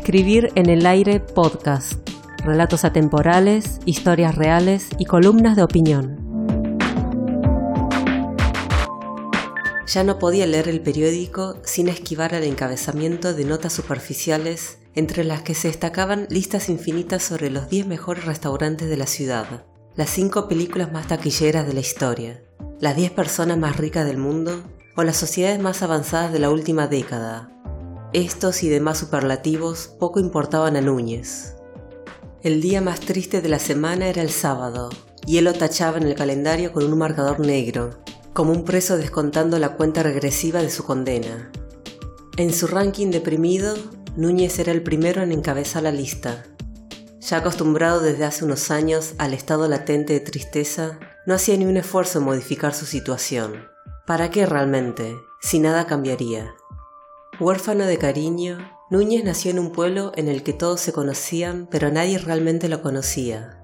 Escribir en el aire podcast. Relatos atemporales, historias reales y columnas de opinión. Ya no podía leer el periódico sin esquivar al encabezamiento de notas superficiales entre las que se destacaban listas infinitas sobre los 10 mejores restaurantes de la ciudad, las 5 películas más taquilleras de la historia, las 10 personas más ricas del mundo o las sociedades más avanzadas de la última década. Estos y demás superlativos poco importaban a Núñez. El día más triste de la semana era el sábado, y él lo tachaba en el calendario con un marcador negro, como un preso descontando la cuenta regresiva de su condena. En su ranking deprimido, Núñez era el primero en encabezar la lista. Ya acostumbrado desde hace unos años al estado latente de tristeza, no hacía ni un esfuerzo en modificar su situación. ¿Para qué realmente, si nada cambiaría? Huérfano de cariño, Núñez nació en un pueblo en el que todos se conocían, pero nadie realmente lo conocía.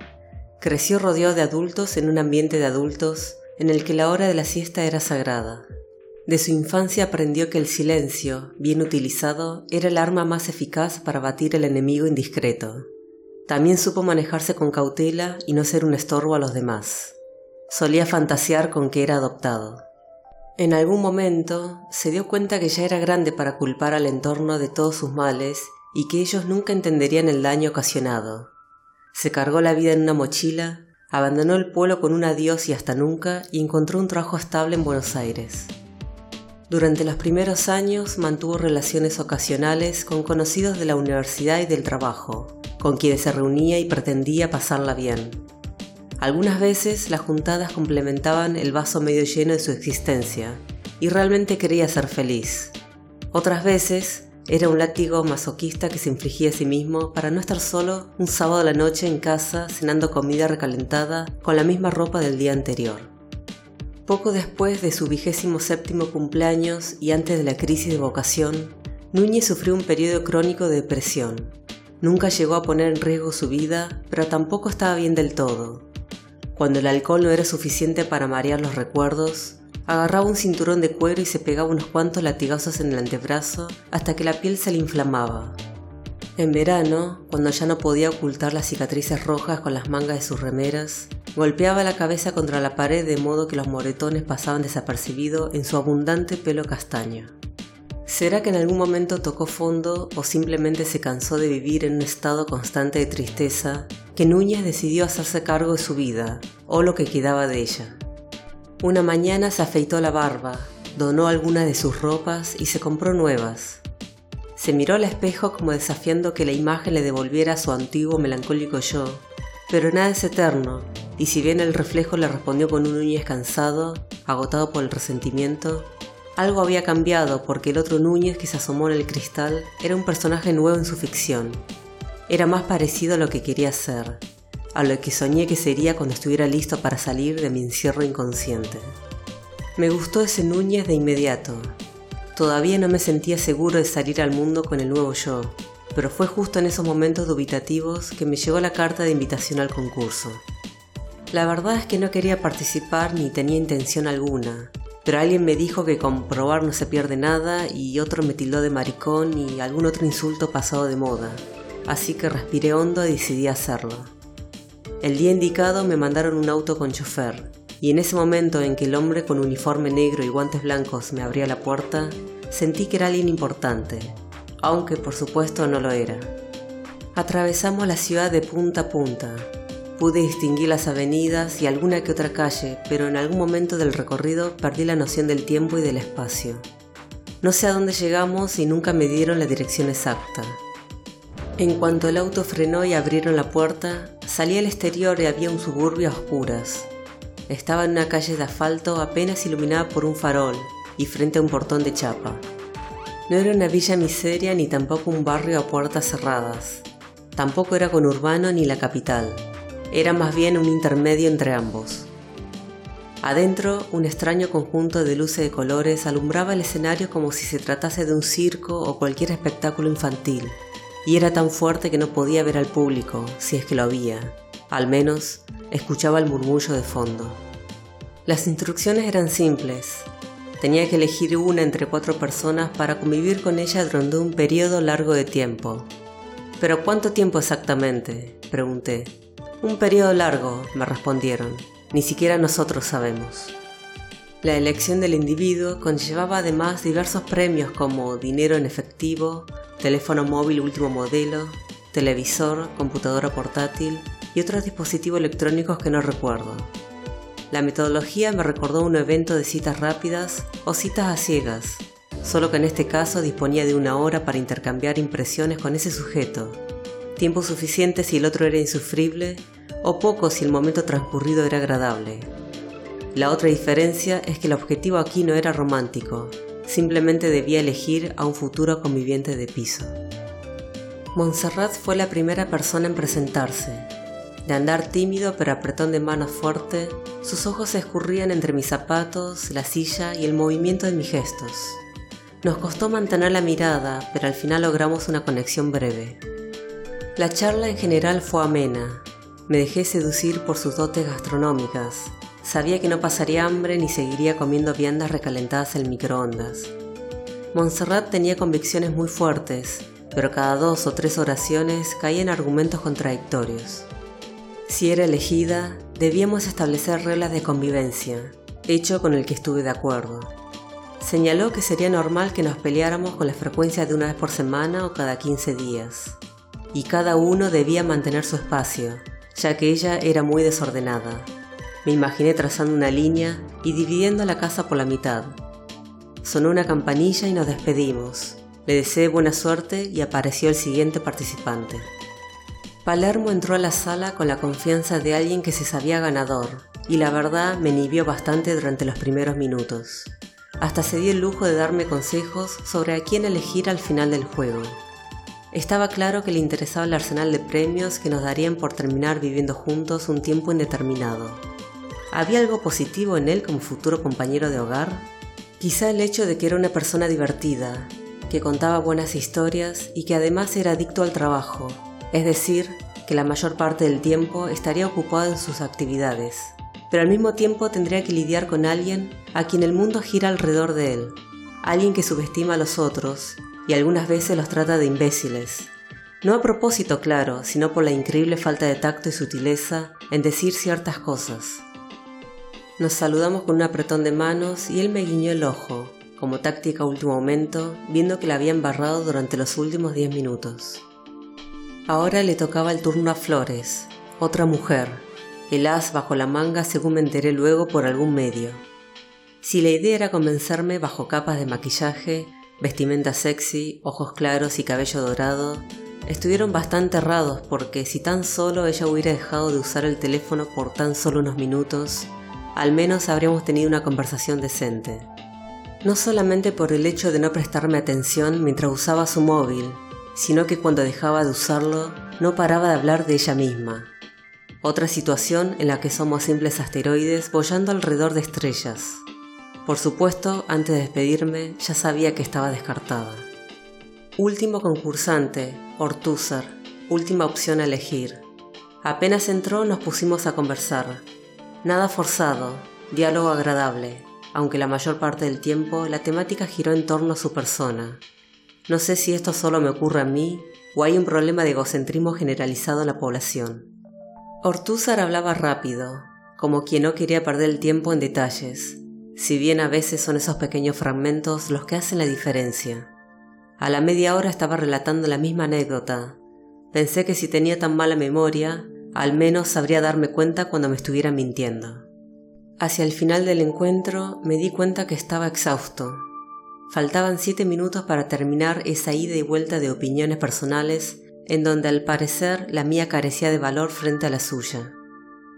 Creció rodeado de adultos en un ambiente de adultos en el que la hora de la siesta era sagrada. De su infancia aprendió que el silencio, bien utilizado, era el arma más eficaz para batir al enemigo indiscreto. También supo manejarse con cautela y no ser un estorbo a los demás. Solía fantasear con que era adoptado. En algún momento se dio cuenta que ya era grande para culpar al entorno de todos sus males y que ellos nunca entenderían el daño ocasionado. Se cargó la vida en una mochila Abandonó el pueblo con un adiós y hasta nunca y encontró un trabajo estable en Buenos Aires. Durante los primeros años mantuvo relaciones ocasionales con conocidos de la universidad y del trabajo, con quienes se reunía y pretendía pasarla bien. Algunas veces las juntadas complementaban el vaso medio lleno de su existencia y realmente quería ser feliz. Otras veces era un látigo masoquista que se infligía a sí mismo para no estar solo un sábado a la noche en casa cenando comida recalentada con la misma ropa del día anterior. Poco después de su vigésimo séptimo cumpleaños y antes de la crisis de vocación, Núñez sufrió un periodo crónico de depresión. Nunca llegó a poner en riesgo su vida, pero tampoco estaba bien del todo. Cuando el alcohol no era suficiente para marear los recuerdos, Agarraba un cinturón de cuero y se pegaba unos cuantos latigazos en el antebrazo hasta que la piel se le inflamaba. En verano, cuando ya no podía ocultar las cicatrices rojas con las mangas de sus remeras, golpeaba la cabeza contra la pared de modo que los moretones pasaban desapercibidos en su abundante pelo castaño. ¿Será que en algún momento tocó fondo o simplemente se cansó de vivir en un estado constante de tristeza que Núñez decidió hacerse cargo de su vida o lo que quedaba de ella? Una mañana se afeitó la barba, donó algunas de sus ropas y se compró nuevas. Se miró al espejo como desafiando que la imagen le devolviera su antiguo melancólico yo, pero nada es eterno, y si bien el reflejo le respondió con un Núñez cansado, agotado por el resentimiento, algo había cambiado porque el otro Núñez que se asomó en el cristal era un personaje nuevo en su ficción. Era más parecido a lo que quería ser, a lo que soñé que sería cuando estuviera listo para salir de mi encierro inconsciente. Me gustó ese Núñez de inmediato. Todavía no me sentía seguro de salir al mundo con el nuevo yo, pero fue justo en esos momentos dubitativos que me llegó la carta de invitación al concurso. La verdad es que no quería participar ni tenía intención alguna, pero alguien me dijo que comprobar no se pierde nada y otro me tildó de maricón y algún otro insulto pasado de moda, así que respiré hondo y decidí hacerlo. El día indicado me mandaron un auto con chofer, y en ese momento en que el hombre con uniforme negro y guantes blancos me abría la puerta, sentí que era alguien importante, aunque por supuesto no lo era. Atravesamos la ciudad de punta a punta. Pude distinguir las avenidas y alguna que otra calle, pero en algún momento del recorrido perdí la noción del tiempo y del espacio. No sé a dónde llegamos y nunca me dieron la dirección exacta. En cuanto el auto frenó y abrieron la puerta, salí al exterior y había un suburbio a oscuras. Estaba en una calle de asfalto apenas iluminada por un farol y frente a un portón de chapa. No era una villa miseria ni tampoco un barrio a puertas cerradas. Tampoco era conurbano ni la capital. Era más bien un intermedio entre ambos. Adentro, un extraño conjunto de luces de colores alumbraba el escenario como si se tratase de un circo o cualquier espectáculo infantil y era tan fuerte que no podía ver al público, si es que lo había. Al menos escuchaba el murmullo de fondo. Las instrucciones eran simples. Tenía que elegir una entre cuatro personas para convivir con ella durante un periodo largo de tiempo. ¿Pero cuánto tiempo exactamente? pregunté. Un periodo largo, me respondieron. Ni siquiera nosotros sabemos. La elección del individuo conllevaba además diversos premios como dinero en efectivo, teléfono móvil último modelo, televisor, computadora portátil y otros dispositivos electrónicos que no recuerdo. La metodología me recordó un evento de citas rápidas o citas a ciegas, solo que en este caso disponía de una hora para intercambiar impresiones con ese sujeto, tiempo suficiente si el otro era insufrible o poco si el momento transcurrido era agradable. La otra diferencia es que el objetivo aquí no era romántico, simplemente debía elegir a un futuro conviviente de piso. Montserrat fue la primera persona en presentarse. De andar tímido pero apretón de manos fuerte, sus ojos se escurrían entre mis zapatos, la silla y el movimiento de mis gestos. Nos costó mantener la mirada, pero al final logramos una conexión breve. La charla en general fue amena. Me dejé seducir por sus dotes gastronómicas. Sabía que no pasaría hambre ni seguiría comiendo viandas recalentadas en microondas. Montserrat tenía convicciones muy fuertes, pero cada dos o tres oraciones caían argumentos contradictorios. Si era elegida, debíamos establecer reglas de convivencia, hecho con el que estuve de acuerdo. Señaló que sería normal que nos peleáramos con la frecuencia de una vez por semana o cada 15 días, y cada uno debía mantener su espacio, ya que ella era muy desordenada. Me imaginé trazando una línea y dividiendo la casa por la mitad. Sonó una campanilla y nos despedimos. Le deseé buena suerte y apareció el siguiente participante. Palermo entró a la sala con la confianza de alguien que se sabía ganador, y la verdad me inhibió bastante durante los primeros minutos. Hasta se dio el lujo de darme consejos sobre a quién elegir al final del juego. Estaba claro que le interesaba el arsenal de premios que nos darían por terminar viviendo juntos un tiempo indeterminado. ¿Había algo positivo en él como futuro compañero de hogar? Quizá el hecho de que era una persona divertida, que contaba buenas historias y que además era adicto al trabajo, es decir, que la mayor parte del tiempo estaría ocupado en sus actividades, pero al mismo tiempo tendría que lidiar con alguien a quien el mundo gira alrededor de él, alguien que subestima a los otros y algunas veces los trata de imbéciles. No a propósito, claro, sino por la increíble falta de tacto y sutileza en decir ciertas cosas. Nos saludamos con un apretón de manos y él me guiñó el ojo, como táctica último momento, viendo que la había embarrado durante los últimos diez minutos. Ahora le tocaba el turno a Flores, otra mujer, el as bajo la manga según me enteré luego por algún medio. Si la idea era convencerme bajo capas de maquillaje, vestimenta sexy, ojos claros y cabello dorado, estuvieron bastante errados porque si tan solo ella hubiera dejado de usar el teléfono por tan solo unos minutos, al menos habríamos tenido una conversación decente no solamente por el hecho de no prestarme atención mientras usaba su móvil, sino que cuando dejaba de usarlo no paraba de hablar de ella misma. Otra situación en la que somos simples asteroides bollando alrededor de estrellas. Por supuesto, antes de despedirme, ya sabía que estaba descartada. Último concursante, Ortúzar, última opción a elegir. Apenas entró nos pusimos a conversar. Nada forzado, diálogo agradable, aunque la mayor parte del tiempo la temática giró en torno a su persona. No sé si esto solo me ocurre a mí o hay un problema de egocentrismo generalizado en la población. Ortúzar hablaba rápido, como quien no quería perder el tiempo en detalles, si bien a veces son esos pequeños fragmentos los que hacen la diferencia. A la media hora estaba relatando la misma anécdota. Pensé que si tenía tan mala memoria, al menos sabría darme cuenta cuando me estuviera mintiendo. Hacia el final del encuentro me di cuenta que estaba exhausto. Faltaban siete minutos para terminar esa ida y vuelta de opiniones personales en donde al parecer la mía carecía de valor frente a la suya.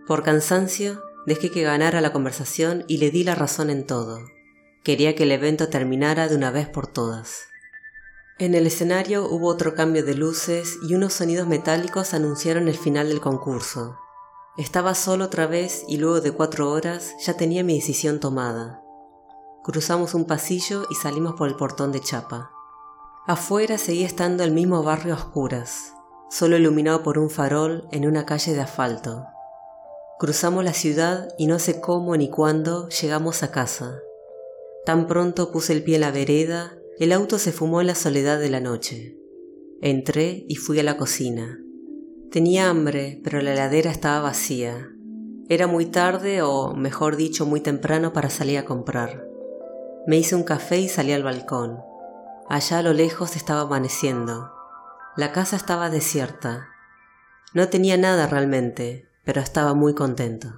Por cansancio, dejé que ganara la conversación y le di la razón en todo. Quería que el evento terminara de una vez por todas. En el escenario hubo otro cambio de luces y unos sonidos metálicos anunciaron el final del concurso. Estaba solo otra vez y luego de cuatro horas ya tenía mi decisión tomada. Cruzamos un pasillo y salimos por el portón de chapa. Afuera seguía estando el mismo barrio a oscuras, solo iluminado por un farol en una calle de asfalto. Cruzamos la ciudad y no sé cómo ni cuándo llegamos a casa. Tan pronto puse el pie en la vereda, el auto se fumó en la soledad de la noche. Entré y fui a la cocina. Tenía hambre, pero la heladera estaba vacía. Era muy tarde o, mejor dicho, muy temprano para salir a comprar. Me hice un café y salí al balcón. Allá a lo lejos estaba amaneciendo. La casa estaba desierta. No tenía nada realmente, pero estaba muy contento.